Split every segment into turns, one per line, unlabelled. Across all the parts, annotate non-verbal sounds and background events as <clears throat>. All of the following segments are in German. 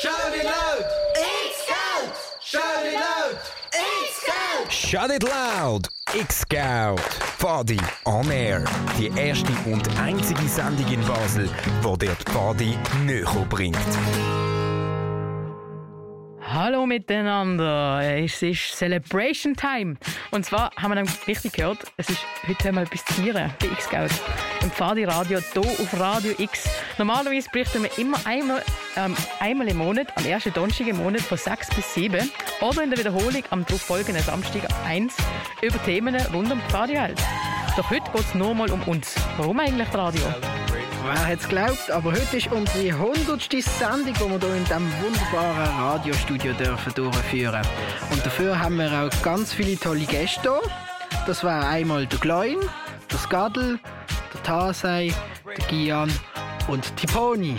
Shout it loud! X-Scout! Shout it loud! X-Scout!
Shout it loud! X-Scout! Fadi on Air. Die erste und einzige Sendung in Basel, die dir die Fadi näher bringt.
Hallo miteinander, es ist Celebration Time. Und zwar haben wir richtig gehört, es ist heute wir etwas zu bei X-Scout. Im Pfadi Radio, hier auf Radio X. Normalerweise berichten wir immer einmal, ähm, einmal im Monat, am ersten Donnerstag im Monat von 6 bis 7 oder in der Wiederholung am darauffolgenden Samstag ab 1 über Themen rund um die Pfadi-Welt. Doch heute geht es nur mal um uns. Warum eigentlich das Radio?
Wer hätte es geglaubt, aber heute ist unsere 100. Sendung, die wir hier in diesem wunderbaren Radiostudio dürfen durchführen Und dafür haben wir auch ganz viele tolle Gäste hier. Das wäre einmal der Klein, der Skadel, der Tasei, der Gian und Tiponi.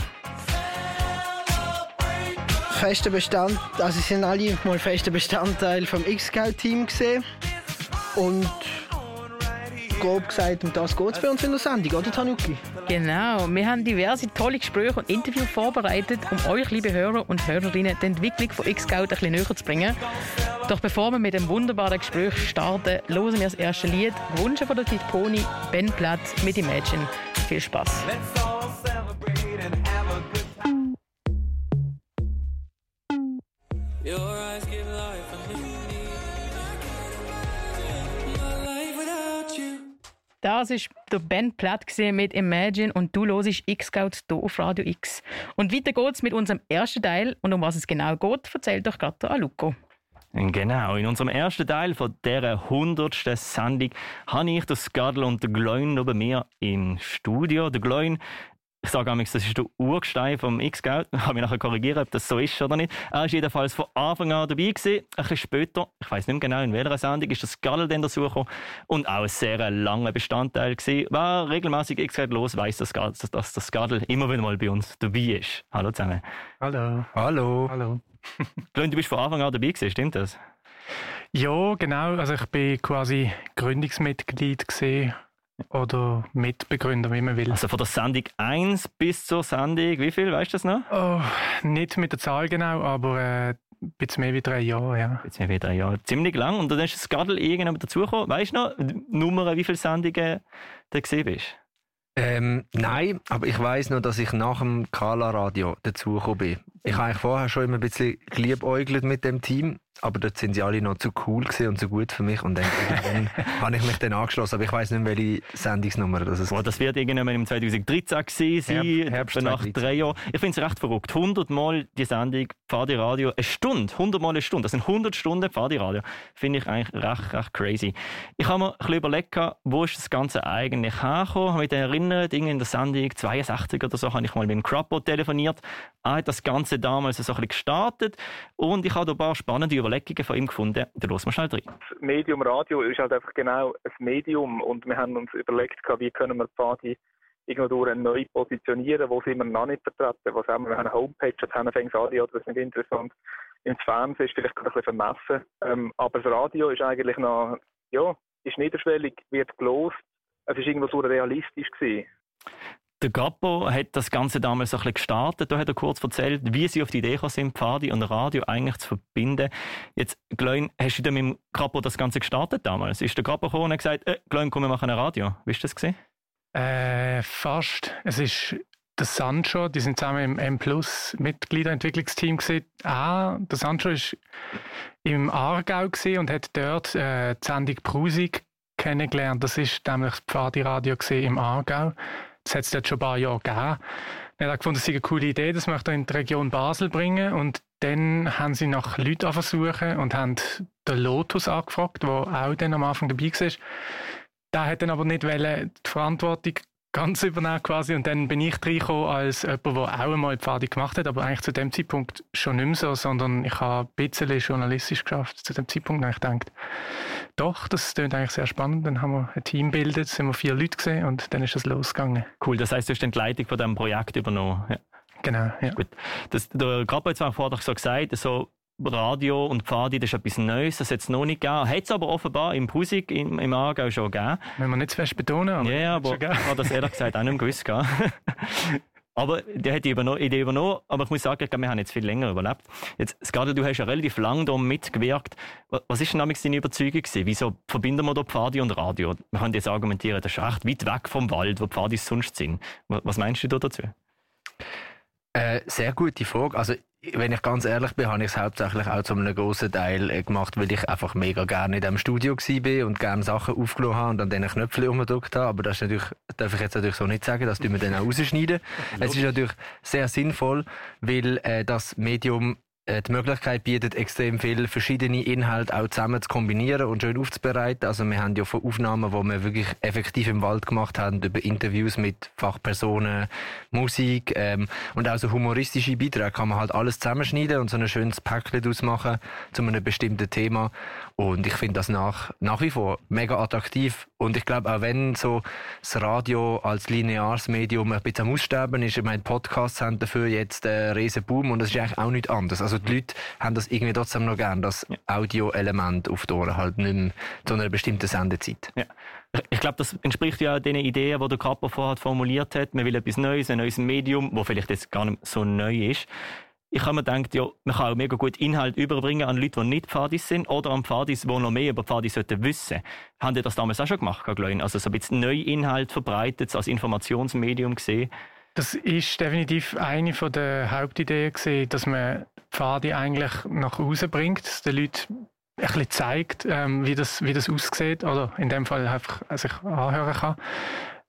Fester Bestand, also sie sind alle mal fester Bestandteil vom X-Scout-Team gesehen. Und grob gesagt, um das geht es bei uns in der Sendung, oder Tanuki?
Genau, wir haben diverse tolle Gespräche und Interviews vorbereitet, um euch, liebe Hörer und Hörerinnen, die Entwicklung von X-Scout ein bisschen näher zu bringen. Doch bevor wir mit dem wunderbaren Gespräch starten, hören wir das erste Lied, Wünsche von der Tiponi, Ben Platt mit Imagine. Viel Spaß. Das war der Ben Platt mit Imagine und du hörst X-Scout hier auf Radio X. Und weiter geht's mit unserem ersten Teil und um was es genau geht, erzählt euch gerade der Aluko.
Genau, in unserem ersten Teil von dieser 100. Sendung habe ich den Skadl und den Gloin bei mir im Studio. Der Gloin, ich sage einmal, das ist der Urgestein vom X-Geld. Ich <laughs> kann mich nachher korrigieren, ob das so ist oder nicht. Er war jedenfalls von Anfang an dabei gewesen. Ein bisschen später, ich weiß nicht mehr genau in welcher Sendung, ist das Skadl dann dazugekommen und auch ein sehr langer Bestandteil gewesen. Wer regelmäßig X-Geld los, weiss, dass, dass, dass das Skadl immer wieder mal bei uns dabei ist. Hallo zusammen.
Hallo.
Hallo.
Hallo. <laughs>
Gloin, du bist von Anfang an dabei gewesen, stimmt das?
Ja, genau. Also ich bin quasi Gründungsmitglied gesehen oder Mitbegründer, wie man will.
Also von der Sendung 1 bis zur Sendung, wie viel, weißt du das noch?
Oh, nicht mit der Zahl genau, aber äh, ein bisschen mehr wie drei Jahre, ja.
Jetzt sind wir wieder ja ziemlich lang und dann ist das Gadel irgendwann dazugekommen. Weißt du noch, Nummer, wie viele Sendungen du gesehen bist?
Ähm, nein, aber ich weiß noch, dass ich nach dem Kala-Radio dazugekommen bin. Ich habe eigentlich vorher schon immer ein bisschen geliebäugelt mit dem Team, aber dort sind sie alle noch zu cool und zu gut für mich und dann <laughs> habe ich mich dann angeschlossen, aber ich weiß nicht mehr, welche Sendungsnummer das ist.
Boah, das wird irgendwann im 2013 gewesen sein,
Herb- Herbst
nach
2013.
drei Jahren. Ich finde es recht verrückt. 100 Mal die Sendung Pfadi Radio, eine Stunde, 100 Mal eine Stunde, das sind 100 Stunden Pfadi Radio. Finde ich eigentlich recht, recht crazy. Ich habe mir ein bisschen überlegt, wo ist das Ganze eigentlich hergekommen. Ich habe mich erinnert, irgendwie in der Sendung 62 oder so, habe ich mal mit dem Crappo telefoniert. Er hat das Ganze damals so ein bisschen gestartet und ich habe da ein paar spannende Überlegungen von ihm gefunden. Da hören wir schnell rein.
das Medium Radio ist halt einfach genau ein Medium und wir haben uns überlegt, wie können wir Pfadi irgendwo neu positionieren, wo sind wir noch nicht vertreten, was haben wir, wir eine Homepage, das haben fängt Radio, das ist nicht interessant. Im Fernsehen ist vielleicht ein bisschen vermessen, ähm, aber das Radio ist eigentlich noch, ja, ist niederschwellig, wird gelost, es ist irgendwo so realistisch gewesen.
Der Gappo hat das Ganze damals ein bisschen gestartet. Da hat er kurz erzählt, wie sie auf die Idee gekommen sind, Pfadi und Radio eigentlich zu verbinden. Jetzt, Gleun, hast du denn mit dem Gappo das Ganze gestartet damals? Ist der Gappo gekommen und hat gesagt, äh, Gleun, komm, wir machen ein Radio. Wie ist das gesehen?
Äh, fast. Es ist der Sancho, die sind zusammen im M Plus Mitgliederentwicklungsteam gesehen. Ah, der Sancho ist im Aargau gesehen und hat dort äh, die Sendung Prusik kennengelernt. Das ist nämlich das Pfadi-Radio gesehen im Aargau. Das hat es dort schon ein paar Jahre gegeben. Er hat gefunden, das sei eine coole Idee, das möchte er in die Region Basel bringen. Und dann haben sie nach Leuten versuchen und haben den Lotus angefragt, der auch dann am Anfang dabei war. Der hat dann aber nicht die Verantwortung ganz übernehmen quasi. Und dann bin ich reingekommen als jemand, der auch einmal Pfadi gemacht hat, aber eigentlich zu dem Zeitpunkt schon nicht mehr so, sondern ich habe ein bisschen journalistisch geschafft. Zu dem Zeitpunkt habe ich gedacht, doch, das klingt eigentlich sehr spannend. Dann haben wir ein Team gebildet, sind wir vier Leute gesehen und dann ist es losgegangen.
Cool, das heisst, du hast die Leitung von diesem Projekt übernommen. Ja.
Genau, ja.
Gut. Das, der Gappo hat zwar vorher so gesagt, so Radio und Pfadi, das ist etwas Neues, das hat es noch nicht gegeben. Hat es aber offenbar im Pusik im, im Aargau schon gegeben.
Wenn wir nicht zu fest betonen.
Ja, ja, aber
schon
ich habe das ehrlich gesagt auch nicht gewusst. <laughs> Aber der hat die Idee übernommen, aber ich muss sagen, ich glaube, wir haben jetzt viel länger überlebt. Jetzt, Skadi, du hast ja relativ lange da mitgewirkt. Wa- Was ist denn damals deine Überzeugung gewesen? Wieso verbinden wir da Pfadi und Radio? Man könnte jetzt argumentieren, das ist echt weit weg vom Wald, wo Pfadis sonst sind. Wa- Was meinst du da dazu?
Äh, sehr gute Frage. Also, wenn ich ganz ehrlich bin, habe ich es hauptsächlich auch zu einem grossen Teil äh, gemacht, weil ich einfach mega gerne in diesem Studio war und gerne Sachen aufgenommen habe und an diesen Knöpfen umgedrückt habe. Aber das ist natürlich, darf ich jetzt natürlich so nicht sagen, das tun wir dann auch rausschneiden. <laughs> es ist natürlich sehr sinnvoll, weil äh, das Medium die Möglichkeit bietet, extrem viele verschiedene Inhalte auch zusammen zu kombinieren und schön aufzubereiten. Also wir haben ja von Aufnahmen, die wir wirklich effektiv im Wald gemacht haben, über Interviews mit Fachpersonen, Musik ähm, und auch so humoristische Beiträge kann man halt alles zusammenschneiden und so ein schönes Päckchen daraus machen zu einem bestimmten Thema. Und ich finde das nach, nach wie vor mega attraktiv. Und ich glaube, auch wenn so das Radio als lineares Medium ein bisschen am Aussterben ist, ich meine, Podcasts haben dafür jetzt einen riesen Boom und das ist eigentlich auch nichts anderes. Also die Leute haben das irgendwie trotzdem noch gern, das Audio-Element auf die Ohren, halt nicht mehr zu einer bestimmten Sendezeit.
Ja. Ich- glaube, das entspricht ja den Ideen, die der Kapper vorher formuliert hat. Man will etwas Neues, ein neues Medium, wo vielleicht jetzt gar nicht so neu ist. Ich habe mir gedacht, ja, man kann auch mega gut Inhalt überbringen an Leute, die nicht Pfadis sind oder an Pfadis, die noch mehr über Pfadis sollten wissen. Haben die das damals auch schon gemacht, Gleun? Also so ein bisschen neue Inhalt verbreitet, als Informationsmedium gesehen.
Das ist definitiv eine von der Hauptideen gewesen, dass man Pfadi eigentlich nach außen bringt, dass den Leuten ein bisschen zeigt, ähm, wie, das, wie das aussieht oder in dem Fall einfach sich anhören kann.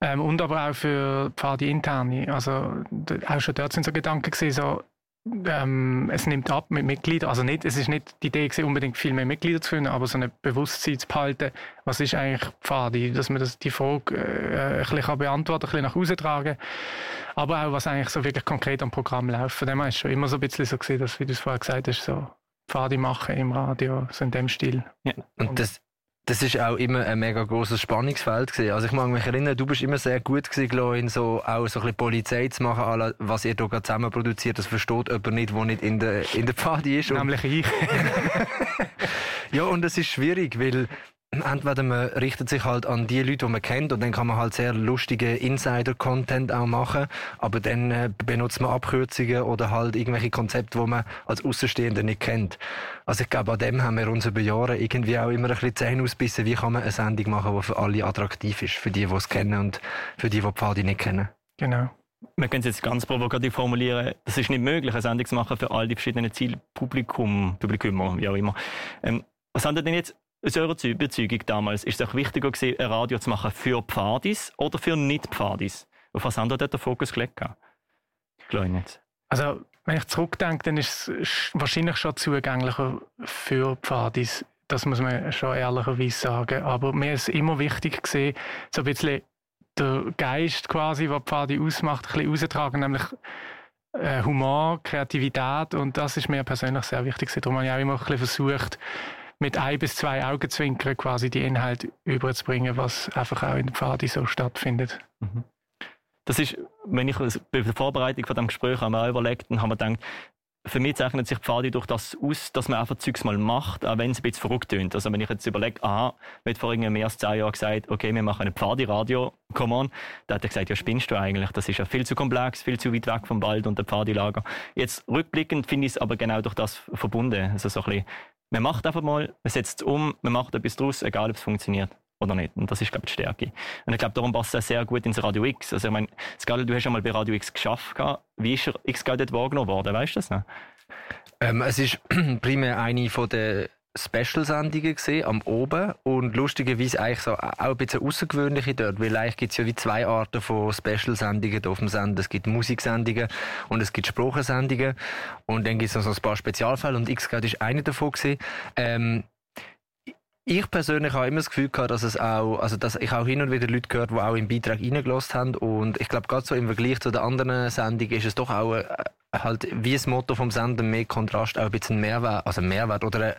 Ähm, und aber auch für Pfadi interne. Also auch schon dort sind so Gedanken gewesen, so, ähm, es nimmt ab mit Mitgliedern. Also nicht, es ist nicht die Idee gewesen, unbedingt viel mehr Mitglieder zu finden, aber so ein Bewusstsein zu behalten, was ist eigentlich Pfadi, dass man das, die Frage äh, ein bisschen kann beantworten, ein bisschen nach außen tragen. Aber auch, was eigentlich so wirklich konkret am Programm läuft. Von dem her ist schon immer so ein bisschen so gesehen, dass, wie du es vorher gesagt hast, so Pfadi machen im Radio, so in dem Stil.
Und das, das ist auch immer ein mega großes Spannungsfeld gewesen. Also ich mag mich erinnern, du bist immer sehr gut gewesen, Gloin, so auch so ein bisschen Polizei zu machen, la, was ihr hier gerade zusammen produziert. Das versteht jemand nicht, der nicht in der, in der Pfadi ist.
Nämlich ich. <laughs>
ja, und es ist schwierig, weil entweder man richtet sich halt an die Leute, die man kennt und dann kann man halt sehr lustige Insider-Content auch machen, aber dann äh, benutzt man Abkürzungen oder halt irgendwelche Konzepte, die man als Außenstehender nicht kennt. Also ich glaube, an dem haben wir uns über Jahre irgendwie auch immer ein bisschen Zähne ausbissen, wie kann man eine Sendung machen, die für alle attraktiv ist, für die, die es kennen und für die, die die Pfadi nicht kennen.
Genau.
Man kann es jetzt ganz provokativ formulieren, das ist nicht möglich, eine Sendung zu machen für all die verschiedenen Zielpublikum, Publikum, wie auch immer. Ähm, was haben Sie denn jetzt aus eurer Überzeugung damals? Ist es auch wichtiger gewesen, ein Radio zu machen für Pfadis oder für Nicht-Pfadis? Auf was Sie dort den Fokus gelegt? Klein jetzt.
Also, wenn ich zurückdenke, dann ist es sch- wahrscheinlich schon zugänglicher für Pfadis. Das muss man schon ehrlicherweise sagen. Aber mir ist immer wichtig gesehen, so ein bisschen der Geist quasi, was Pfadi ausmacht, ein bisschen rauszutragen, nämlich äh, Humor, Kreativität und das ist mir persönlich sehr wichtig. Darum habe ich auch immer ein bisschen versucht, mit ein bis zwei Augenzwinkern quasi die Inhalte überzubringen, was einfach auch in der Pfadi so stattfindet.
Das ist, wenn ich bei der Vorbereitung von dem Gespräch auch überlegt und haben wir gedacht, für mich zeichnet sich Pfadi durch das aus, dass man einfach Zeugs mal macht, auch wenn es ein bisschen verrückt tönt. Also wenn ich jetzt überlege, aha, wir hat vor mehr als zehn Jahren gesagt, okay, wir machen ein Pfadi-Radio, come on, da hat er gesagt, ja spinnst du eigentlich, das ist ja viel zu komplex, viel zu weit weg vom Wald und dem Pfadilager. Jetzt rückblickend finde ich es aber genau durch das verbunden. Also so ein bisschen, man macht einfach mal, man setzt es um, man macht etwas draus, egal ob es funktioniert oder nicht. Und das ist, glaube ich, die Stärke. Und ich glaube, darum passt es sehr gut ins Radio X. Also, ich meine, Skala, du hast ja mal bei Radio X geschafft. Wie ist X dort wahrgenommen worden? Weißt du das noch?
Ähm, es ist <clears throat> primär eine von der Special-Sendungen gesehen am Oben und lustigerweise eigentlich so auch ein bisschen außergewöhnliche dort, weil eigentlich gibt es ja wie zwei Arten von Special-Sendungen auf dem Sender. Es gibt Musiksendungen und es gibt Sprachensendungen und dann gibt es noch so ein paar Spezialfälle und x ist eine davon gewesen. Ähm, ich persönlich habe immer das Gefühl gehabt, dass es auch, also dass ich auch hin und wieder Leute gehört, die auch im Beitrag reingelassen haben und ich glaube gerade so im Vergleich zu den anderen Sendungen ist es doch auch äh, halt wie das Motto vom Sender mehr Kontrast auch ein bisschen Mehrwert, also Mehrwert oder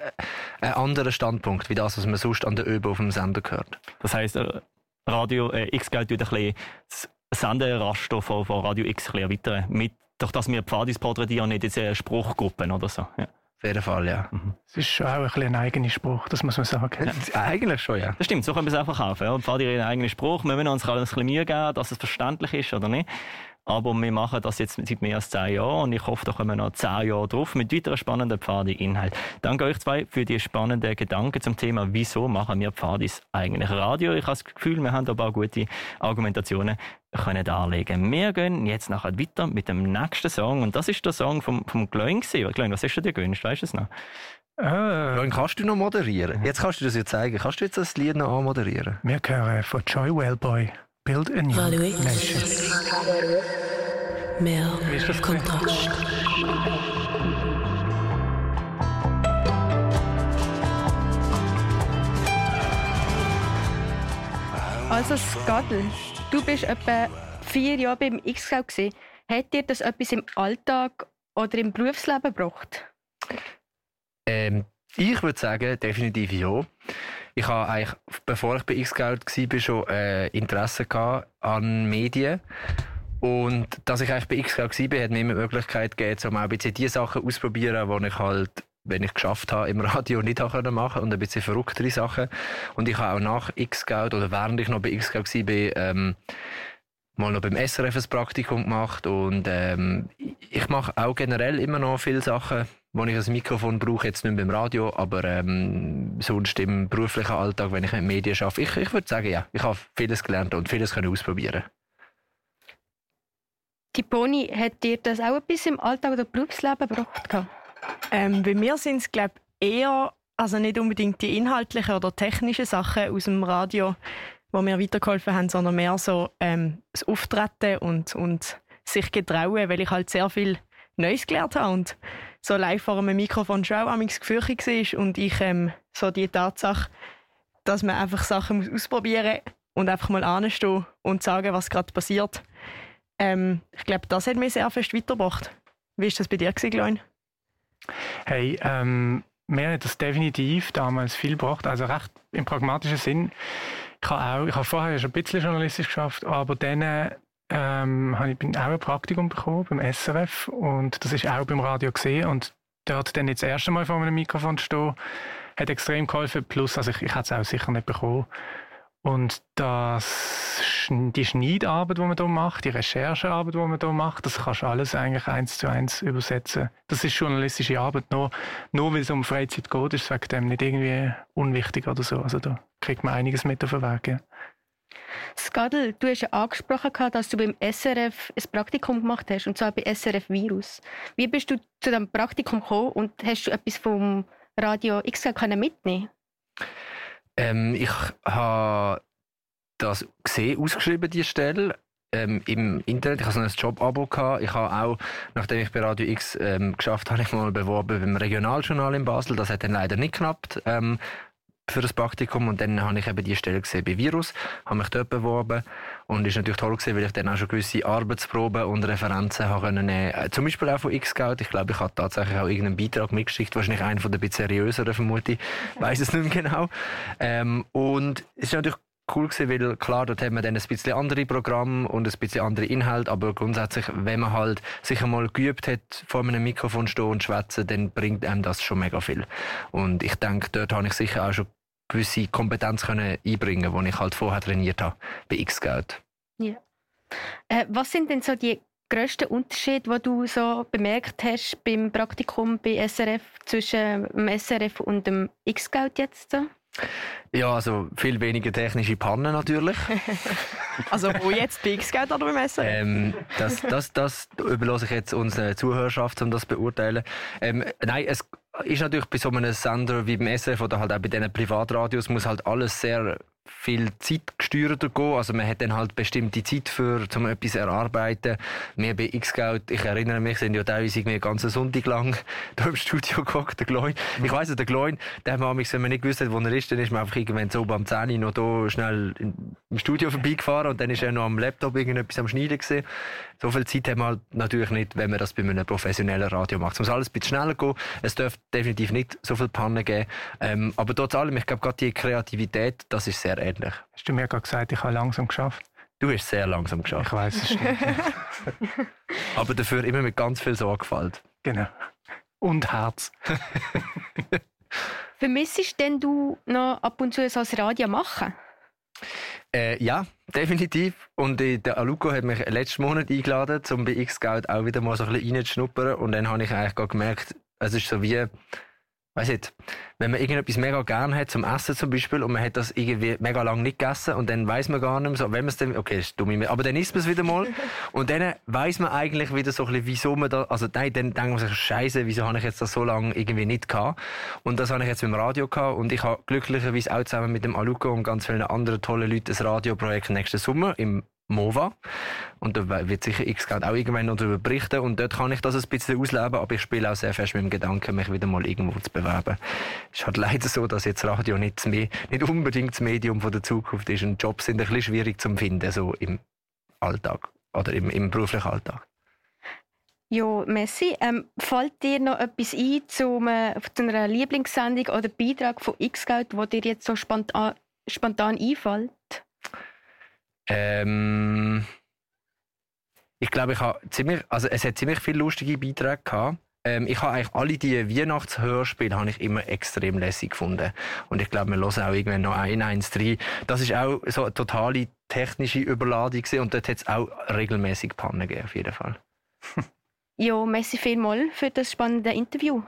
ein, anderer Standpunkt wie das, was man sonst an der Öbe auf dem Sender hört.
Das heisst, äh, Radio äh, X geht ein bisschen das Senderaster von, von Radio X ein bisschen erweitern. Mit, durch das wir Pfadis porträtieren, nicht jetzt Spruchgruppen oder so. Ja.
Auf jeden Fall, ja.
Es ist schon auch ein, bisschen ein eigener Spruch, das muss man sagen. <laughs>
Eigentlich schon, ja.
Das stimmt, so können wir es auch verkaufen. Ja. Pfadi reden einen eigenen Spruch, wir müssen uns alles ein bisschen Mühe geben, dass es verständlich ist oder nicht. Aber wir machen das jetzt seit mehr als zehn Jahren und ich hoffe, da kommen noch zehn Jahre drauf mit weiteren spannenden Pfadi-Inhalten. Danke euch zwei für die spannenden Gedanken zum Thema, wieso machen wir Pfadis eigentlich Radio. Ich habe das Gefühl, wir haben da ein paar gute Argumentationen können darlegen. Wir gehen jetzt nachher weiter mit dem nächsten Song und das ist der Song vom, vom gewesen. Gloin, was hast du dir gewünscht? Weißt du es noch?
Äh,
Dann kannst du noch moderieren. Jetzt kannst du das ja zeigen. Kannst du jetzt das Lied noch anmoderieren?
wir hören von Joy Wellboy Build a New
X.
Nation.
Mehr Kontrast.
Also Skadel, du bist etwa vier Jahre beim X-Gau. Hat dir das etwas im Alltag oder im Berufsleben gebracht?
Ähm, ich würde sagen, definitiv ja. Ich habe eigentlich, bevor ich bei Xgeld war, schon äh, Interesse an Medien. Und dass ich eigentlich bei Xgeld war, hat mir immer die Möglichkeit gegeben, um auch ein bisschen die Sachen auszuprobieren, die ich halt, wenn ich geschafft habe, im Radio nicht machen und ein bisschen verrücktere Sachen. Und ich habe auch nach Xgeld oder während ich noch bei Xgeld war, ähm, mal noch beim SRF ein Praktikum gemacht und ähm, ich mache auch generell immer noch viele Sachen, wo ich ein Mikrofon brauche, jetzt nicht beim Radio, aber ähm, sonst im beruflichen Alltag, wenn ich mit Medien arbeite. Ich, ich würde sagen, ja, ich habe vieles gelernt und vieles können ausprobieren.
Die Pony, hat dir das auch etwas im Alltag oder Berufsleben gebracht?
Ähm, bei mir sind es glaube eher, also nicht unbedingt die inhaltlichen oder technischen Sachen aus dem Radio, wo mir weitergeholfen haben, sondern mehr so ähm, das Auftreten und, und sich getrauen, weil ich halt sehr viel Neues gelernt habe und so live vor einem Mikrofon schon auch gefürchtet war und ich ähm, so die Tatsache, dass man einfach Sachen muss ausprobieren und einfach mal anstehen und sagen, was gerade passiert. Ähm, ich glaube, das hat mich sehr fest weitergebracht. Wie war das bei dir, Glein?
Hey, ähm, mir hat das definitiv damals viel gebracht, also recht im pragmatischen Sinn. Ich habe auch, ich habe vorher schon ein bisschen journalistisch geschafft, aber dann ähm, habe ich auch ein Praktikum bekommen beim SRF und das ist auch beim Radio gesehen und dort dann jetzt das erste Mal vor einem Mikrofon stehen, hat extrem geholfen. Plus, also ich, ich hätte es auch sicher nicht bekommen. Und das, die Schneidarbeit, die man hier macht, die Recherchearbeit, die man hier macht, das kannst du alles eigentlich eins zu eins übersetzen. Das ist journalistische Arbeit. Nur, nur weil es um Freizeit geht, ist es wegen dem nicht irgendwie unwichtig oder so. Also da kriegt man einiges mit auf den Weg. Ja.
Skadel, du hast ja angesprochen, dass du beim SRF ein Praktikum gemacht hast, und zwar bei SRF Virus. Wie bist du zu diesem Praktikum gekommen und hast du etwas vom Radio X mitnehmen
Ähm, ich habe das gesehen, ausgeschrieben, die Stelle. Ähm, Im Internet, ich hatte so ein Job-Abo. Ich habe auch, nachdem ich bei Radio X ähm, geschafft habe, ich mal beworben beim Regionaljournal in Basel. Das hat dann leider nicht geklappt ähm, für das Praktikum. Und dann habe ich eben die Stelle gesehen bei Virus, habe mich dort beworben. Und ist natürlich toll gewesen, weil ich dann auch schon gewisse Arbeitsproben und Referenzen habe können nehmen. Äh, Zum Beispiel auch von X-Scout. Ich glaube, ich habe tatsächlich auch irgendeinen Beitrag mitgeschickt. Wahrscheinlich einen von der bisschen seriöseren, vermute ich. Weiß es nicht mehr genau. Ähm, und es ist natürlich cool gewesen, weil klar, dort hat man dann ein bisschen andere Programme und ein bisschen andere Inhalte, aber grundsätzlich, wenn man halt sich einmal geübt hat, vor einem Mikrofon stehen und schwätzen, dann bringt einem das schon mega viel. Und ich denke, dort habe ich sicher auch schon gewisse Kompetenz können einbringen, die ich halt vorher trainiert habe bei X-Scout.
Ja. Äh, was sind denn so die grössten Unterschiede, die du so bemerkt hast beim Praktikum bei SRF zwischen dem SRF und dem X-Scout jetzt? So?
Ja, also viel weniger technische Pannen natürlich. <laughs>
Also wo jetzt bei X-Geld oder beim SRF?
Ähm, das, das, das überlasse ich jetzt unserer Zuhörerschaft, um das zu beurteilen. Ähm, nein, es ist natürlich bei so einem Sender wie beim SF oder halt auch bei diesen Privatradios muss halt alles sehr viel zeitgesteuerter gehen. Also man hat dann halt bestimmte Zeit für zum etwas erarbeiten. Wir bei X-Scout, ich erinnere mich, sind ja teilweise irgendwie einen ganzen Sonntag lang <laughs> da im Studio gehockt, der Gloin. Ich weiss nicht, der Gloin, der hat man wenn man nicht gewusst hat, wo er ist, dann ist man einfach irgendwann so am 10 Uhr noch da schnell im Studio vorbeigefahren und dann ist er noch am Laptop irgendetwas am Schneiden gewesen. So viel Zeit haben wir halt natürlich nicht, wenn man das bei einem professionellen Radio macht. Es muss alles ein bisschen schneller gehen. Es darf definitiv nicht so viel Pannen geben. Ähm, aber trotz allem, ich glaube, gerade die Kreativität, das ist sehr ähnlich.
Hast du mir gerade gesagt, ich habe langsam geschafft?
Du hast sehr langsam geschafft.
Ich weiß es stimmt. <laughs>
Aber dafür immer mit ganz viel Sorgfalt.
genau. Und Herz. <laughs>
Vermissest denn du noch ab und zu so das Radio machen?
Äh, ja, definitiv. Und äh, der Aluko hat mich letzten Monat eingeladen, um bei X-Scout auch wieder mal so ein bisschen reinzuschnuppern. Und dann habe ich eigentlich gerade gemerkt, es ist so wie, weiß nicht, wenn man irgendetwas mega gern hat, zum Essen zum Beispiel, und man hat das irgendwie mega lang nicht gegessen, und dann weiß man gar nicht mehr so, wenn man es dann, okay, das ist dumm, aber dann isst man es wieder mal, <laughs> und dann weiß man eigentlich wieder so ein bisschen, wieso man da, also nein, dann denkt man sich, Scheiße, wieso habe ich jetzt das so lange irgendwie nicht gehabt? Und das habe ich jetzt mit dem Radio gehabt, und ich habe glücklicherweise auch zusammen mit dem Aluko und ganz vielen anderen tollen Leuten ein Radioprojekt nächsten Sommer im MOVA. Und da wird sicher X-Cloud auch irgendwann noch darüber berichten. Und dort kann ich das ein bisschen ausleben, aber ich spiele auch sehr fest mit dem Gedanken, mich wieder mal irgendwo zu bewerben. Es ist halt leider so, dass jetzt Radio nicht, das Me- nicht unbedingt das Medium von der Zukunft ist. Und Jobs sind ein bisschen schwierig zu finden, so im Alltag oder im, im beruflichen Alltag.
Ja, Messi, ähm, fällt dir noch etwas ein zu, einer Lieblingssendung oder Beitrag von X-Geld, wo dir jetzt so spontan, spontan einfällt?
Ähm, ich glaube, ich habe ziemlich, also es hat ziemlich viele lustige Beiträge gehabt. Ähm, ich habe eigentlich alle die Weihnachtshörspiele habe ich immer extrem lässig gefunden. Und ich glaube, wir hören auch irgendwann noch ein, eins, drei. Das ist auch so eine totale technische Überladung gewesen. und dort hat es auch regelmäßig Pannen gegeben, auf jeden Fall. <laughs>
Ja, Messi vielmal für das spannende Interview.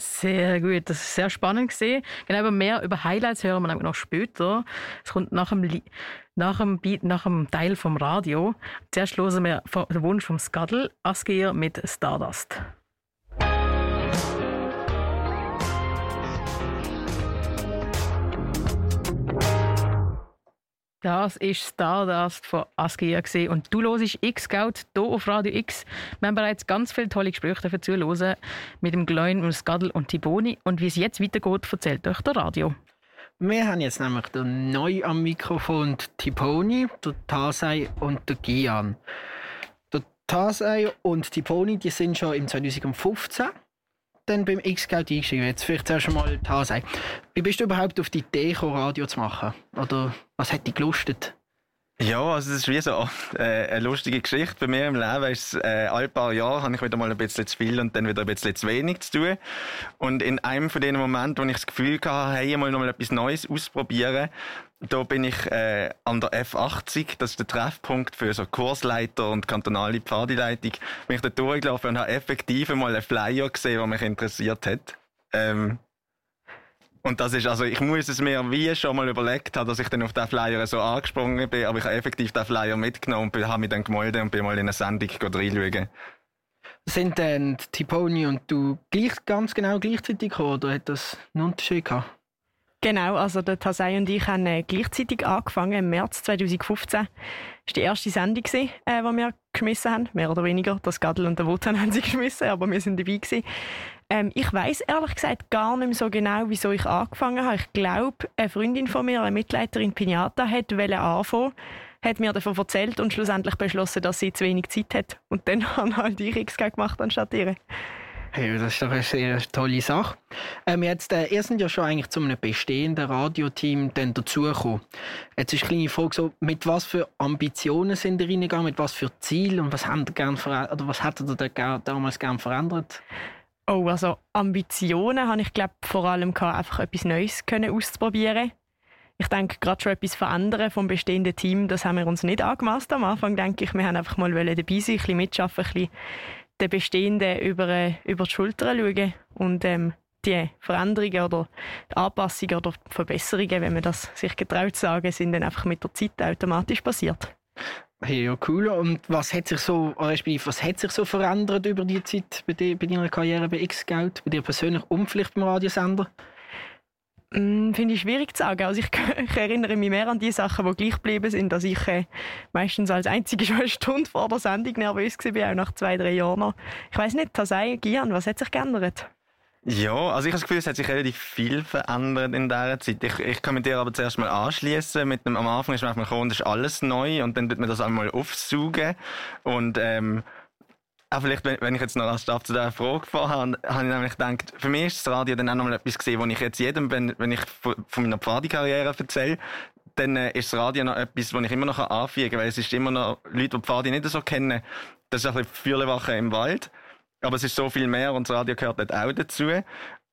Sehr gut, das ist sehr spannend gesehen. Genau, aber mehr über Highlights hören wir noch später. Es kommt nach dem, nach dem, Beat, nach dem Teil vom Radio. Zuerst hören wir den Wunsch vom Skaddle, Asgeir mit Stardust. Das ist Stardust von Askia und du hörst X-Scout hier auf Radio X. Wir haben bereits ganz viele tolle Gespräche dafür zuhören mit dem Gleun und Skaddel und Tiboni und wie es jetzt weitergeht, erzählt euch der Radio.
Wir haben jetzt nämlich den neu am Mikrofon Tiponi, der Tasei und der Gian. Der Tasei und Tiponi, die sind schon im 2015 dann beim X-Scout eingeschrieben. Jetzt vielleicht zuerst einmal Tasei. Wie bist du überhaupt auf die Idee gekommen, Radio zu machen? Oder was hat dich gelustet?
Ja, also es ist wie so äh, eine lustige Geschichte. Bei mir im Leben ist äh, alle paar Jahre habe ich wieder mal ein bisschen zu viel und dann wieder ein bisschen zu wenig zu tun. Und in einem von den Momenten, wo ich das Gefühl hatte, hey, mal noch mal etwas Neues ausprobieren, da bin ich äh, an der F80, das ist der Treffpunkt für so Kursleiter und kantonale Pfadileitung, bin ich da durchgelaufen und habe effektiv mal einen Flyer gesehen, der mich interessiert hat. Ähm, und das ist, also ich muss es mir wie schon mal überlegt haben, dass ich dann auf den Flyer so angesprungen bin, aber ich habe effektiv den Flyer mitgenommen und habe mich dann gemeldet und bin mal in eine Sendung reinschauen.
Sind denn die Tiponi und du gleich, ganz genau gleichzeitig gekommen oder hat das einen Unterschied gehabt?
Genau, also der Tasei und ich haben äh, gleichzeitig angefangen, im März 2015. Das war die erste Sendung, gewesen, äh, die wir geschmissen haben, mehr oder weniger. Das Gadel und der Wotan <laughs> haben sie geschmissen, aber wir sind dabei. Gewesen. Ähm, ich weiß ehrlich gesagt gar nicht mehr so genau, wieso ich angefangen habe. Ich glaube, eine Freundin von mir, eine Mitleiterin Pinata, hat anfangen, hat mir davon erzählt und schlussendlich beschlossen, dass sie zu wenig Zeit hat. Und dann <laughs> haben halt ich X gemacht anstatt ihre.
Hey, das ist doch eine sehr tolle Sache. Ähm, jetzt, äh, ihr sind ja schon eigentlich zu einem bestehenden Radioteam dazugekommen. Jetzt ist eine kleine Frage so, mit was für Ambitionen sind ihr reingegangen, mit was für Zielen und was ihr, gern oder was hättet ihr da damals gern verändert?
Oh, also Ambitionen habe ich glaube vor allem gehabt, einfach etwas Neues können auszuprobieren. Ich denke, gerade schon etwas verändern vom bestehenden Team, das haben wir uns nicht angemaßt. Am Anfang denke ich, wir haben einfach mal dabei sein, ein bisschen mitschaffen, ein bisschen den Bestehenden über, über die Schulter schauen und ähm, die Veränderungen oder die Anpassungen oder Verbesserungen, wenn man das sich getraut sagen, sind dann einfach mit der Zeit automatisch passiert.
Hey, ja, cool. Und was hat sich so, was hat sich so verändert über die Zeit bei, dir, bei deiner Karriere bei X-Scout, bei dir persönlich und vielleicht beim Radiosender?
Mm, Finde ich schwierig zu sagen. Also ich, <laughs> ich erinnere mich mehr an die Sachen, die gleich geblieben sind, dass ich äh, meistens als Einzige <laughs> schon eine Stunde vor der Sendung nervös war, auch nach zwei, drei Jahren. Ich weiß nicht, Tasei, Gian, was hat sich geändert?
Ja, also ich habe das Gefühl, es hat sich relativ viel verändert in dieser Zeit. Ich, ich kann mit dir aber zuerst mal anschließen. Mit dem, am Anfang ist man einfach gekommen, das ist alles neu und dann tut man das einmal aufsaugen und ähm, auch vielleicht, wenn, ich jetzt noch als Stab zu dieser Frage vorher, habe ich nämlich gedacht, für mich ist das Radio dann auch noch mal etwas gesehen, wo ich jetzt jedem, wenn, wenn ich von, meiner Pfadi-Karriere erzähle, dann äh, ist das Radio noch etwas, wo ich immer noch anfügen kann, weil es ist immer noch Leute, die Pfadi nicht so kennen. Das ist ein bisschen Fürlewache im Wald. Aber es ist so viel mehr und das Radio gehört dort auch dazu.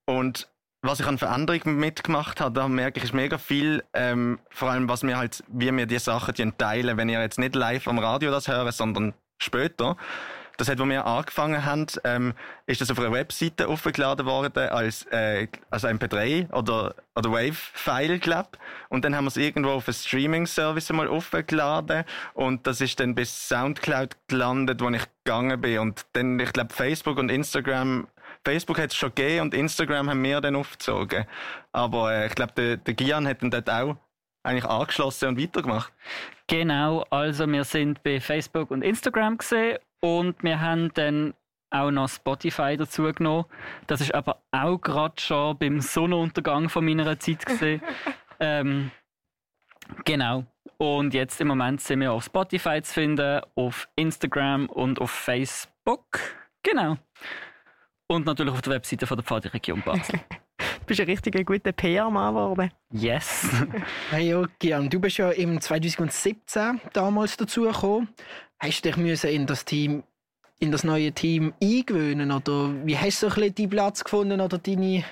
Und was ich an Veränderungen mitgemacht habe, da merke ich, ist mega viel, ähm, vor allem was wir halt, wie wir die Sachen teilen, wenn ihr jetzt nicht live am Radio das hören, sondern später. Das hat, wo wir angefangen haben, ähm, ist das auf einer Webseite aufgeladen worden als, äh, als MP3 oder, oder Wave-File, glaube Und dann haben wir es irgendwo auf einen Streaming-Service mal aufgeladen und das ist dann bis Soundcloud gelandet, wo ich gegangen bin. Und dann, ich glaube, Facebook und Instagram Facebook hat es schon gegeben und Instagram haben wir dann aufgezogen. Aber äh, ich glaube, der, der Gian hat dann dort auch eigentlich angeschlossen und weitergemacht.
Genau, also wir sind bei Facebook und Instagram gesehen und wir haben dann auch noch Spotify dazu genommen. Das ist aber auch gerade schon beim Sonnenuntergang von meiner Zeit gesehen. <laughs> ähm, genau. Und jetzt im Moment sind wir auf Spotify zu finden, auf Instagram und auf Facebook. Genau. Und natürlich auf der Webseite von der Pfadi-Region Basel. <laughs>
Du bist ein richtig guter PR-Mann geworden.
Yes. <laughs>
Hey, ja, Gian, du bist ja im 2017 damals dazugekommen. Hast du dich müssen in das Team, in das neue Team eingewöhnen oder wie hast du so ein bisschen deinen Platz gefunden oder deine?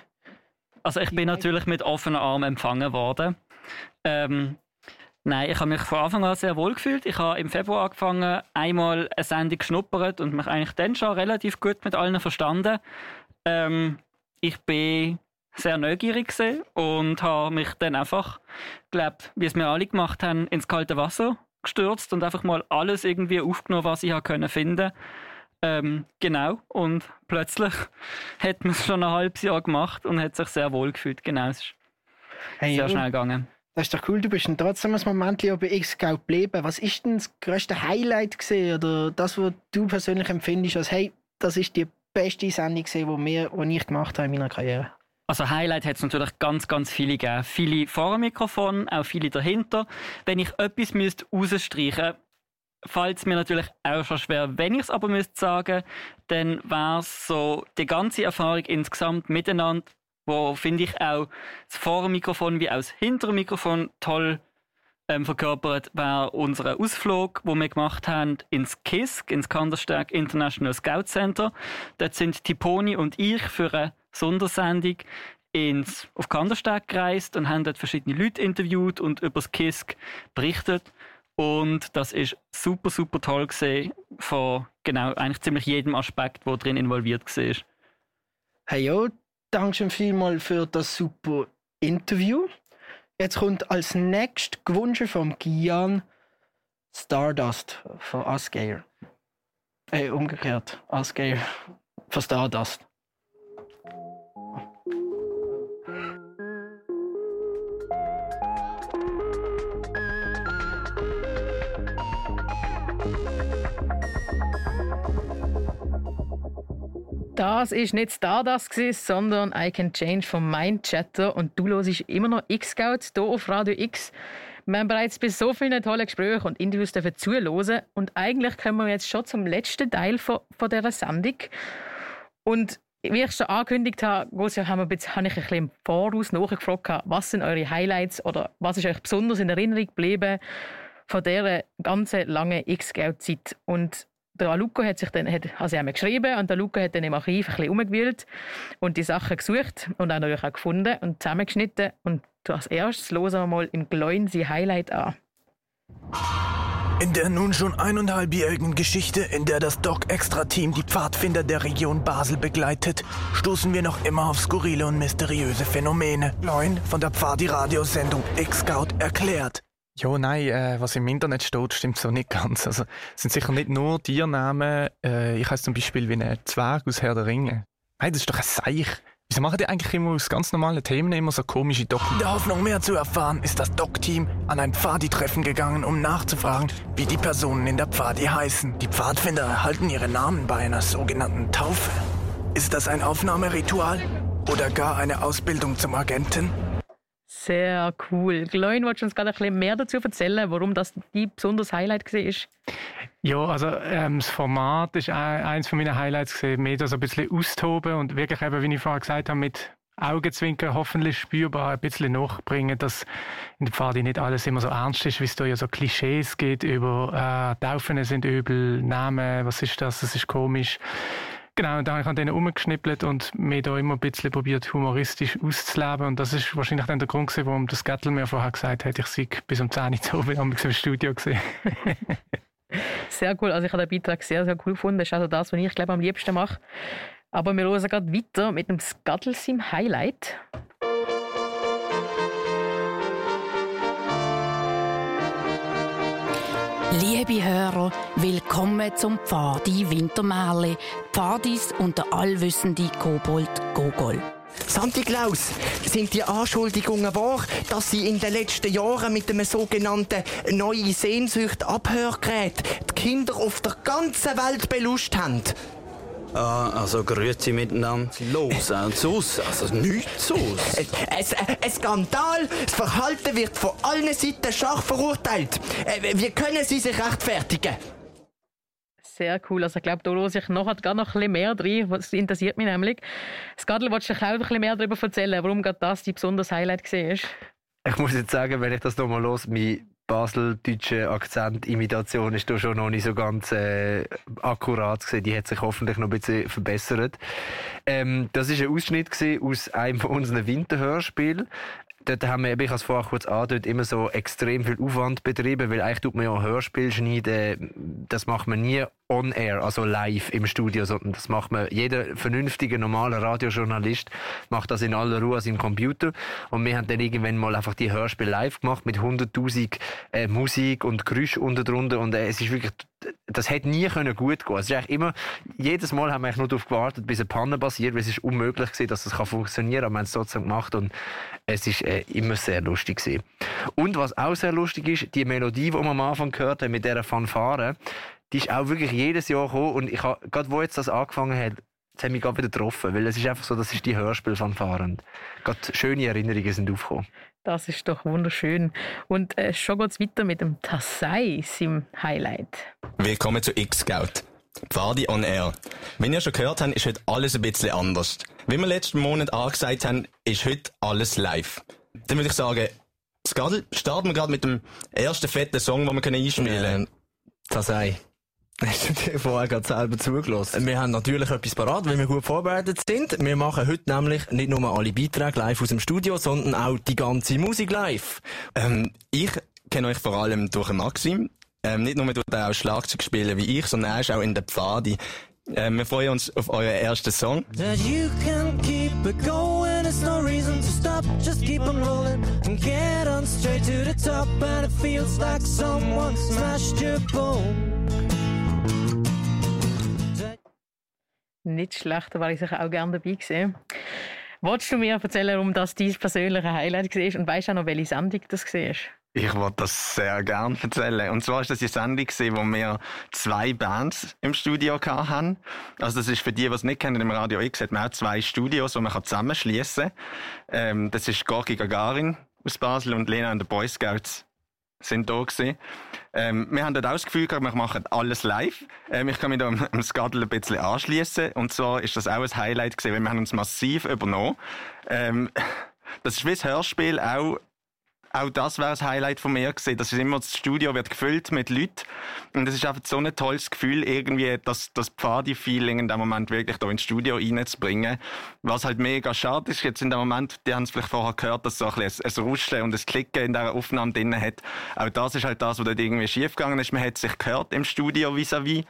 Also ich bin natürlich mit offenen Armen empfangen worden. Ähm, nein, ich habe mich von Anfang an sehr wohl gefühlt. Ich habe im Februar angefangen, einmal eine Sendung geschnuppert und mich eigentlich dann schon relativ gut mit allen verstanden. Ähm, ich bin sehr neugierig gewesen und habe mich dann einfach, glaube, wie es wir alle gemacht haben, ins kalte Wasser gestürzt und einfach mal alles irgendwie aufgenommen, was ich habe können finden. Ähm, genau. Und plötzlich <laughs> hat man es schon ein halbes Jahr gemacht und hat sich sehr wohl gefühlt. Genau, es ist
Hey,
sehr schnell gegangen.
Das ist doch cool, du bist dann trotzdem ein Moment bei X-Scout geblieben. Was ist denn das grösste Highlight gewesen, oder das, was du persönlich empfindest als hey, das ist die beste Sendung gewesen, die, wir, die ich gemacht habe in meiner Karriere?
Also Highlight hat es natürlich ganz, ganz viele gegeben. Viele vor dem Mikrofon, auch viele dahinter. Wenn ich etwas müsste rausstreichen fällt es mir natürlich auch schon schwer. Wenn ich es aber müsste sagen, dann wäre es so die ganze Erfahrung insgesamt miteinander, wo finde ich auch das vor dem Mikrofon wie auch das hintere Mikrofon toll ähm, verkörpert, war unser Ausflug, wo wir gemacht haben ins KISK, ins Kandersteg International Scout Center. Dort sind Tiponi und ich für eine Sondersendung ins, auf Kandersteg gereist und haben dort verschiedene Leute interviewt und über das KISK berichtet. Und das ist super, super toll gesehen von genau eigentlich ziemlich jedem Aspekt, der drin involviert war.
Hey ja, danke schön vielmals für das super Interview. Jetzt kommt als nächstes gewünscht vom Gian Stardust von Asgeir. Äh, umgekehrt. Asgeir von Stardust.
Das ist nicht Stardust, sondern I Can Change von Mindchatter. Und du hörst immer noch X-Scouts hier auf Radio X. Wir haben bereits bei so vielen tollen Gesprächen und Interviews dürfen zuhören. Und eigentlich kommen wir jetzt schon zum letzten Teil von, von dieser Sendung. Und wie ich schon angekündigt habe, jetzt, habe ich ein bisschen im Voraus nachgefragt, was sind eure Highlights oder was ist euch besonders in Erinnerung geblieben von dieser ganzen langen X-Scout-Zeit. Und der Luca hat sich dann, hat, also haben geschrieben und der Luca hat dann im Archiv ein bisschen umgewühlt und die Sachen gesucht und auch natürlich auch gefunden und zusammengeschnitten. Und als erstes hören wir mal im Gloin sie Highlight an.
In der nun schon eineinhalbjährigen Geschichte, in der das Doc-Extra-Team die Pfadfinder der Region Basel begleitet, stoßen wir noch immer auf skurrile und mysteriöse Phänomene. Leun von der Pfadi-Radiosendung X-Scout erklärt.
Ja, nein, äh, was im Internet steht, stimmt so nicht ganz. Also, es sind sicher nicht nur Tiernamen. Äh, ich heiße zum Beispiel wie ein Zwerg aus Herr der Ringe. Nein, das ist doch ein Seich. Wieso machen die eigentlich immer aus ganz normalen Themen immer so komische Doc?
In der Hoffnung, mehr zu erfahren, ist das Doc-Team an ein Pfadi-Treffen gegangen, um nachzufragen, wie die Personen in der Pfadi heißen. Die Pfadfinder erhalten ihre Namen bei einer sogenannten Taufe. Ist das ein Aufnahmeritual? Oder gar eine Ausbildung zum Agenten?
Sehr cool. Gloin, willst du uns gerade ein bisschen mehr dazu erzählen, warum das die besonders Highlight war?
Ja, also ähm, das Format ist ein- eins von meinen Highlights gesehen, mehr so ein bisschen austoben und wirklich eben, wie ich vorher gesagt habe, mit Augenzwinkern hoffentlich spürbar ein bisschen nachbringen, dass in der Pfadi nicht alles immer so ernst ist, wie es da ja so Klischees geht über äh, Taufen sind übel, Namen, was ist das, das ist komisch. Genau, und dann habe ich an denen rumgeschnippelt und mir da immer ein bisschen probiert, humoristisch auszuleben. Und das ist wahrscheinlich dann der Grund, gewesen, warum das Gattel mir vorher gesagt hat, ich sei bis um 10 Uhr zu oben im Studio gesehen. <laughs>
Sehr cool. Also ich habe den Beitrag sehr, sehr cool gefunden. Das ist also das, was ich glaube am liebsten mache. Aber wir hören gerade weiter mit dem Skattelsim Highlight.
Liebe Hörer, willkommen zum Pfadi Wintermärli. Pfadis und der allwissende Kobold Gogol.
Santi Klaus, sind die Anschuldigungen wahr, dass Sie in den letzten Jahren mit dem sogenannten neuen Sehnsucht Abhörgerät die Kinder auf der ganzen Welt belust haben?
Ah, also grüezi miteinander. Los, und aus. Also nichts aus.
Es, äh, ein Skandal! Das Verhalten wird von allen Seiten scharf verurteilt. Äh, Wie können Sie sich rechtfertigen?
Sehr cool. Also ich glaube, da höre ich nachher gar noch ein bisschen mehr drin. Das interessiert mich nämlich. Skadl, willst du dich auch ein bisschen mehr darüber erzählen, warum gerade das die besonders Highlight gesehen ist?
Ich muss jetzt sagen, wenn ich das nochmal los, mein baseldeutsche Akzentimitation ist da schon noch nicht so ganz äh, akkurat gewesen. Die hat sich hoffentlich noch ein bisschen verbessert. Ähm, das ist ein Ausschnitt aus einem von unseren Winterhörspielen. Dort haben wir, ich habe es vorher kurz angedeutet, immer so extrem viel Aufwand betrieben, weil eigentlich tut man ja Hörspiel schneiden, das macht man nie on air, also live im Studio, sondern das macht man, jeder vernünftige, normale Radiojournalist macht das in aller Ruhe an seinem Computer und wir haben dann irgendwann mal einfach die Hörspiel live gemacht mit 100'000 äh, Musik und Geräusch unter drunter und äh, es ist wirklich, das hätte nie können gut gehen. Es ist eigentlich immer, jedes Mal haben wir eigentlich nur darauf gewartet, bis eine Panne passiert, weil es ist unmöglich gewesen, dass das kann funktionieren, aber wir haben es trotzdem gemacht und es ist äh, immer sehr lustig gewesen. Und was auch sehr lustig ist, die Melodie, die wir am Anfang gehört haben, mit dieser Fanfare, die ist auch wirklich jedes Jahr gekommen und ich habe, gerade wo jetzt das angefangen hat, das hat mich gerade wieder getroffen, weil es ist einfach so, das ist die Hörspielfanfare und gerade schöne Erinnerungen sind aufgekommen.
Das ist doch wunderschön. Und äh, schon geht's weiter mit dem Tassai, seinem Highlight.
Willkommen zu X-Scout. Pfadi on Air. Wenn ihr schon gehört habt, ist heute alles ein bisschen anders. Wie wir letzten Monat angesagt haben, ist heute alles live. Dann würde ich sagen, Skadl, starten wir gerade mit dem ersten fetten Song, den wir können einspielen können.
Tassai. Hast du dir vorher gerade selber zugelassen? Wir haben natürlich etwas parat, weil wir gut vorbereitet sind. Wir machen heute nämlich nicht nur alle Beiträge live aus dem Studio, sondern auch die ganze Musik live.
Ähm, ich kenne euch vor allem durch Maxim. Ähm, nicht nur tut er auch Schlagzeug spielen wie ich, sondern er ist auch in der Pfadi. Ähm, wir freuen uns auf euren ersten Song.
That you can keep it going, there's no reason to stop. Just keep on rolling and get on straight to the top. And it feels like someone smashed your bone.
Nicht schlecht, da war ich sicher auch gerne dabei gewesen. Wolltest du mir erzählen, um das dein persönliche Highlight war und weißt du auch noch, welche Sendung das war?
Ich wollte das sehr gerne erzählen. Und zwar ist das die Sendung, wo wir zwei Bands im Studio hatten. Also das ist für die, die es nicht kennen, im Radio X hat man auch zwei Studios, die man zusammenschließen kann. Ähm, das ist Gorki Gagarin aus Basel und Lena und the Boy Scouts sind da gewesen. Ähm, wir haben dort auch das Gefühl gehabt, wir machen alles live. Ähm, ich kann mich da am, am Skadl ein bisschen anschließen. Und zwar ist das auch ein Highlight gewesen, weil wir haben uns massiv übernommen. Ähm, das ist wie das Hörspiel auch auch das wäre das Highlight von mir gewesen. Das ist immer, das Studio wird gefüllt mit Leuten. Und es ist einfach so ein tolles Gefühl, irgendwie das, das Pfadi-Feeling in dem Moment wirklich da ins Studio reinzubringen. Was halt mega schade ist, jetzt in dem Moment, die haben es vielleicht vorher gehört, dass so ein, bisschen ein Ruscheln und ein Klicken in dieser Aufnahme drin hat. Auch das ist halt das, was dort irgendwie schiefgegangen ist. Man hat sich gehört im Studio vis-à-vis.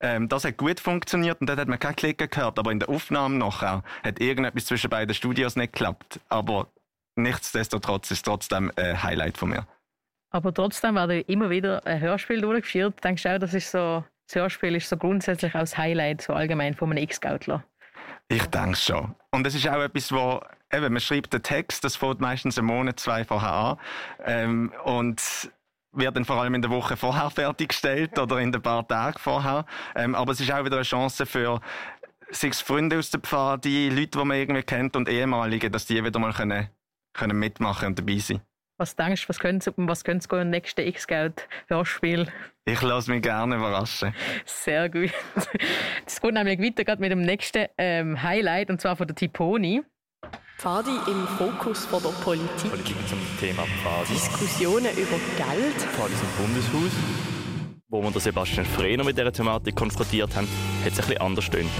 Ähm, das hat gut funktioniert und dort hat man kein Klicken gehört, aber in der Aufnahme nachher hat irgendetwas zwischen beiden Studios nicht geklappt. Aber nichtsdestotrotz ist es trotzdem ein Highlight von mir.
Aber trotzdem werden immer wieder ein Hörspiel durchgeführt. Denkst du auch, das ist so, das Hörspiel ist so grundsätzlich auch das Highlight so allgemein von einem X-Gautler?
Ich denke schon. Und es ist auch etwas, wo eben, man schreibt den Text, das fängt meistens einen Monat, zwei vorher an. Ähm, und wird dann vor allem in der Woche vorher <laughs> fertiggestellt oder in ein paar Tagen vorher. Ähm, aber es ist auch wieder eine Chance für sei es Freunde aus der Pfade, Leute, die man irgendwie kennt und ehemalige, dass die wieder mal können, können mitmachen und dabei sein.
Was denkst du, was könnte was könnte im nächsten X-Geld-Hörspiel?
Ich lasse mich gerne überraschen.
Sehr gut. Das geht nämlich weiter gerade mit dem nächsten ähm, Highlight, und zwar von der Tiponi.
Pfadi im Fokus von der Politik.
Politik zum Thema Pfadi.
Diskussionen über Geld.
Pfadi im Bundeshaus. Wo wir Sebastian Frehner mit dieser Thematik konfrontiert haben, hat es bisschen anders gestöhnt.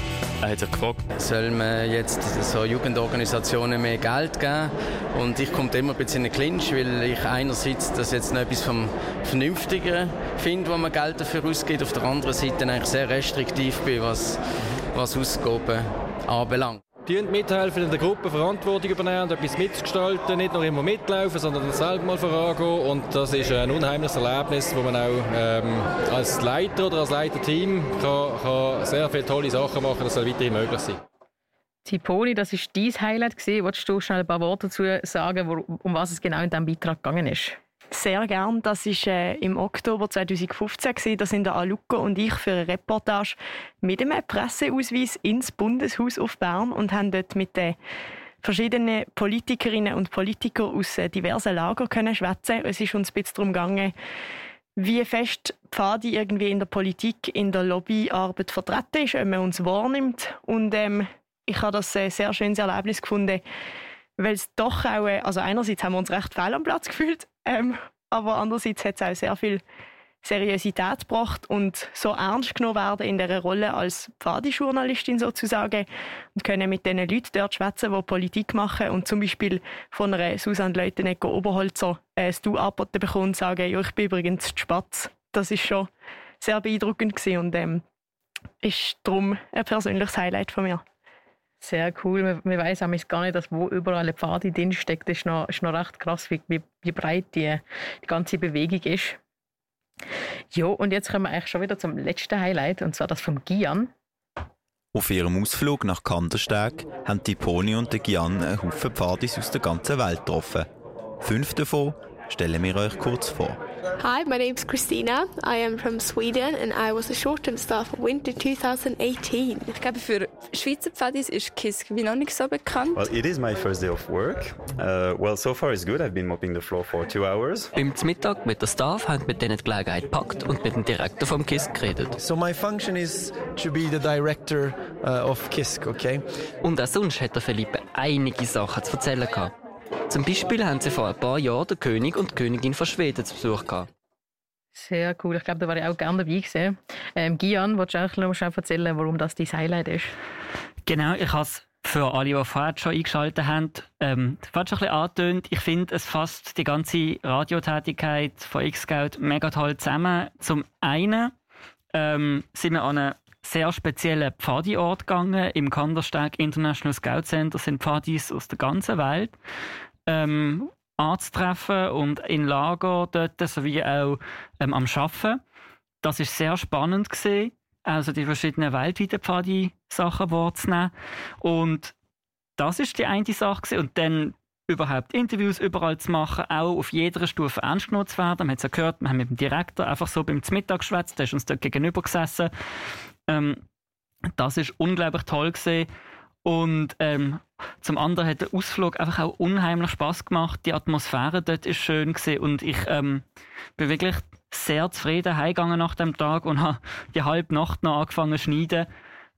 Er hat sich gefragt,
soll man jetzt so Jugendorganisationen mehr Geld geben? Und ich komme immer ein bisschen in den Clinch, weil ich einerseits das jetzt noch etwas vom Vernünftigen finde, wo man Geld dafür ausgibt, auf der anderen Seite eigentlich sehr restriktiv bin, was, was Ausgaben anbelangt.
Die mithelfen in der Gruppe, Verantwortung übernehmen und etwas mitgestalten, nicht nur immer mitlaufen, sondern selber mal vorangehen. Und das ist ein unheimliches Erlebnis, wo man auch ähm, als Leiter oder als Leiterteam kann, kann sehr viele tolle Sachen machen. Das soll weiterhin möglich sein.
Tiponi, das war dein Highlight. Wolltest du schnell ein paar Worte dazu sagen, um was es genau in diesem Beitrag gegangen ist?
Sehr gern. Das war äh, im Oktober 2015. Gewesen. Da sind Aluko und ich für eine Reportage mit einem Presseausweis ins Bundeshaus auf Bern und haben dort mit den verschiedenen Politikerinnen und Politikern aus äh, diversen Lagern schwätzen. Es ist uns ein bisschen darum gegangen, wie fest Pfadi irgendwie in der Politik, in der Lobbyarbeit vertreten ist, ob man uns wahrnimmt. Und ähm, ich habe das ein sehr schönes Erlebnis gefunden, weil es doch auch, äh, also einerseits haben wir uns recht fehl am Platz gefühlt, ähm, aber andererseits hat es auch sehr viel Seriosität gebracht und so ernst genommen werden in der Rolle als Pfadi-Journalistin sozusagen und können mit den Leuten dort schwätzen, die Politik machen und zum Beispiel von einer Susanne Leutenegger Oberholzer äh, ein Du angeboten bekommen und sagen, ja, ich bin übrigens Spatz. Das ist schon sehr beeindruckend gewesen und ähm, ist darum ein persönliches Highlight von mir.
Sehr cool. Man, weiß auch gar nicht, dass wo überall eine Pfade drin steckt. Das ist noch, ist noch recht krass, wie, wie, wie breit die, die ganze Bewegung ist. Ja, und jetzt kommen wir eigentlich schon wieder zum letzten Highlight, und zwar das vom Gian.
Auf ihrem Ausflug nach Kandersteg haben die Pony und der Gian einen Haufen Pfadis aus der ganzen Welt getroffen. Fünf davon stellen wir euch kurz vor.
Hi, my name's Christina. I am from Sweden and I was a short-term staff of Winter 2018.
Ich glaube, für Schweizer Pfadis ist KISS wie noch nicht so bekannt.
Well, it is my first day of work. Uh, well, so far it's good. I've been mopping the floor for two hours.
Beim Mittag mit der Staff haben wir denen die Gelegenheit gepackt und mit dem Direktor vom KISS geredet.
So my function is to be the director uh, of KISK, okay?
Und auch sonst hat der Philippe einige Sachen zu erzählen gehabt. Zum Beispiel haben sie vor ein paar Jahren den König und die Königin von Schweden zu Besuch gehabt.
Sehr cool. Ich glaube, da war ich auch gerne dabei gewesen. Ähm, Gian, willst du auch noch schnell erzählen, warum das dein Highlight ist?
Genau, ich habe es für alle, die vorher schon eingeschaltet haben, ähm, fast schon ein bisschen angetönt. Ich finde, es fasst die ganze Radiotätigkeit von X-Scout mega toll zusammen. Zum einen ähm, sind wir an einen sehr speziellen Pfadi-Ort gegangen. Im Kandersteg International Scout Center sind Pfadis aus der ganzen Welt. Ähm, anzutreffen und in Lager dort sowie auch ähm, am Arbeiten. Das ist sehr spannend gesehen, also die verschiedenen weltweiten Pfadi-Sachen wahrzunehmen. Und das ist die eine Sache gewesen. und dann überhaupt Interviews überall zu machen, auch auf jeder Stufe ernst genommen zu werden. Man hat es ja gehört, wir haben mit dem Direktor einfach so beim Mittag geschwätzt, der ist uns dort gegenüber gesessen. Ähm, das ist unglaublich toll gesehen. Und ähm, zum anderen hat der Ausflug einfach auch unheimlich Spaß gemacht. Die Atmosphäre dort ist schön gewesen und ich ähm, bin wirklich sehr zufrieden heimgegangen nach dem Tag und habe die halbe Nacht noch angefangen zu schneiden.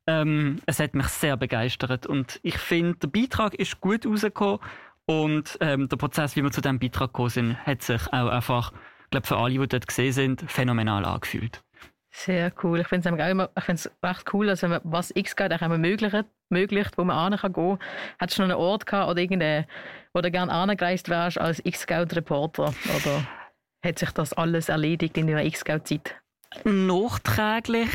Ähm, es hat mich sehr begeistert und ich finde, der Beitrag ist gut rausgekommen und ähm, der Prozess, wie wir zu diesem Beitrag gekommen sind, hat sich auch einfach, glaube für alle, die dort gesehen sind, phänomenal angefühlt.
Sehr cool. Ich finde es recht cool, dass man, was X-Guide auch ermöglicht, möglicht, wo man hin kann. Hättest du noch einen Ort gehabt oder irgendeinen, wo du gerne angereist wärst als X-Scout-Reporter? Oder hat sich das alles erledigt in deiner X-Scout-Zeit?
Nachträglich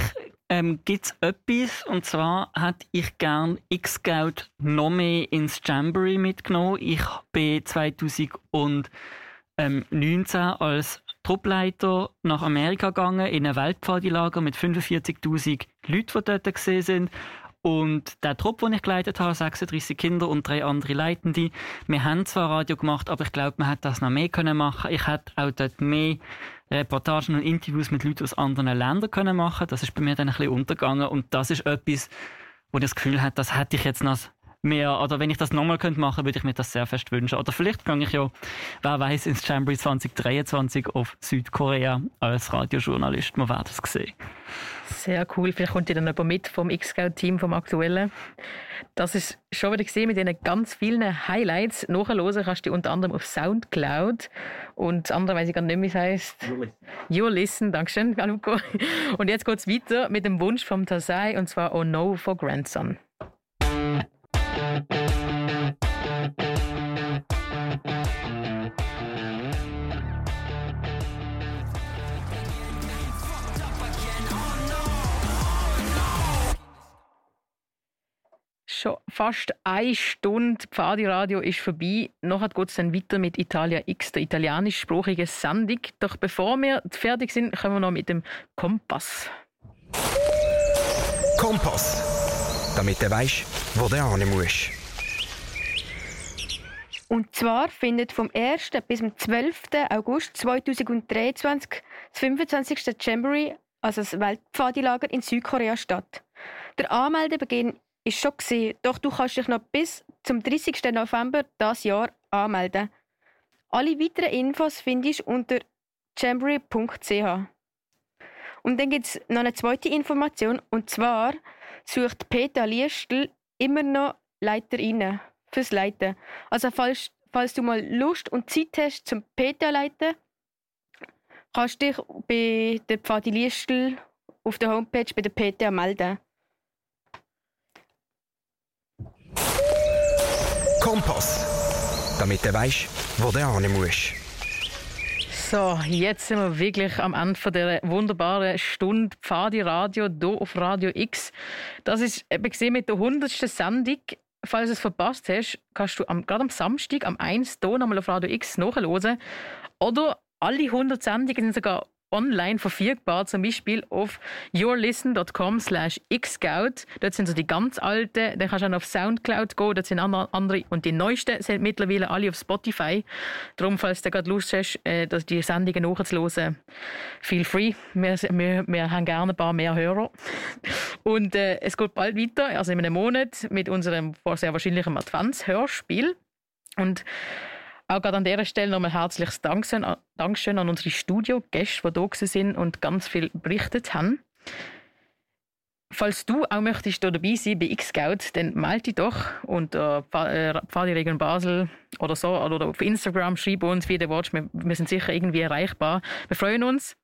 ähm, gibt es etwas, und zwar hätte ich gerne X-Scout noch mehr ins Jamboree mitgenommen. Ich bin 2019 als Truppleiter nach Amerika gegangen, in ein Weltpfadilager mit 45.000 Leuten, die dort gesehen sind. Und der Trupp, den ich geleitet habe, 36 Kinder und drei andere Leitende, wir haben zwar Radio gemacht, aber ich glaube, man hätte das noch mehr können machen. Ich hätte auch dort mehr Reportagen und Interviews mit Leuten aus anderen Ländern können machen. Das ist bei mir dann ein bisschen untergegangen und das ist etwas, wo ich das Gefühl habe, das hätte ich jetzt noch mir, oder wenn ich das nochmal könnte machen, würde ich mir das sehr fest wünschen. Oder vielleicht gehe ich ja, wer weiß, ins Jamboree 2023 auf Südkorea als Radiojournalist. Man wird das sehen.
Sehr cool. Vielleicht kommt ihr dann jemand mit vom X-Scout-Team, vom aktuellen. Das ist schon wieder gesehen mit diesen ganz vielen Highlights. Nachhören kannst du unter anderem auf Soundcloud und das andere weiß ich gar nicht mehr, wie es heisst. You Listen, Dankeschön, Galuko. Und jetzt geht es weiter mit dem Wunsch vom Tasai und zwar Oh No for Grandson. Schon fast eine Stunde Pfadi-Radio ist vorbei. Nachher geht es dann weiter mit Italia X, der italienischsprachigen Sendung. Doch bevor wir fertig sind, kommen wir noch mit dem Kompass.
Kompass. Damit du weißt, wo du hin musst.
Und zwar findet vom 1. bis zum 12. August 2023 das 25. Jamboree, also das Weltpfadilager in Südkorea statt. Der Anmeldebeginn ist schon gesehen, doch du kannst dich noch bis zum 30. November das Jahr anmelden. Alle weiteren Infos findest du unter jamboree.ch. Und dann gibt es noch eine zweite Information, und zwar sucht Peter Liestl immer noch Leiterinnen fürs Leiten. Also falls, falls du mal Lust und Zeit hast zum Peter leiten, kannst du dich bei der Pfadi Liestl auf der Homepage bei der Peter melden.
Kompass. Damit du weißt, wo du hin musst.
So, jetzt sind wir wirklich am Ende von der wunderbaren Stunde Pfadi Radio hier auf Radio X. Das ist eben mit der 100. Sendung. Falls du es verpasst hast, kannst du am, gerade am Samstag am 1 hier nochmal auf Radio X nachhören. Oder alle 100 Sendungen sind sogar online verfügbar, zum Beispiel auf yourlisten.com slash xscout. Dort sind so die ganz alten, dann kannst du auch noch auf Soundcloud gehen, dort sind andere, und die neuesten sind mittlerweile alle auf Spotify. Darum, falls du gerade Lust hast, äh, die Sendungen nachzuhören, feel free. Wir, wir, wir haben gerne ein paar mehr Hörer. Und äh, es geht bald weiter, also in einem Monat, mit unserem sehr wahrscheinlichen Advents-Hörspiel. Und auch gerade an dieser Stelle nochmal herzliches Dankeschön, Dankeschön an unsere Studiogäste, die da sind und ganz viel berichtet haben. Falls du auch möchtest hier dabei sein bei Xscout, dann melde dich doch unter Pfadi Region Basel oder so oder auf Instagram, schreib uns, wie du willst. Wir, sind sicher irgendwie erreichbar. Wir freuen uns.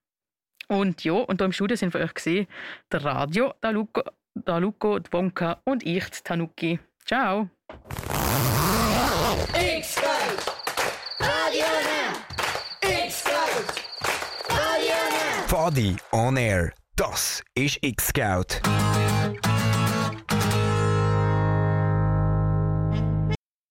Und ja, und hier im Studio sind für euch gesehen der Radio, der Luco, der Luco, die Wonka und ich, die Tanuki. Ciao!
X-Scout!
Pfadi on Air. Das ist X-Scout.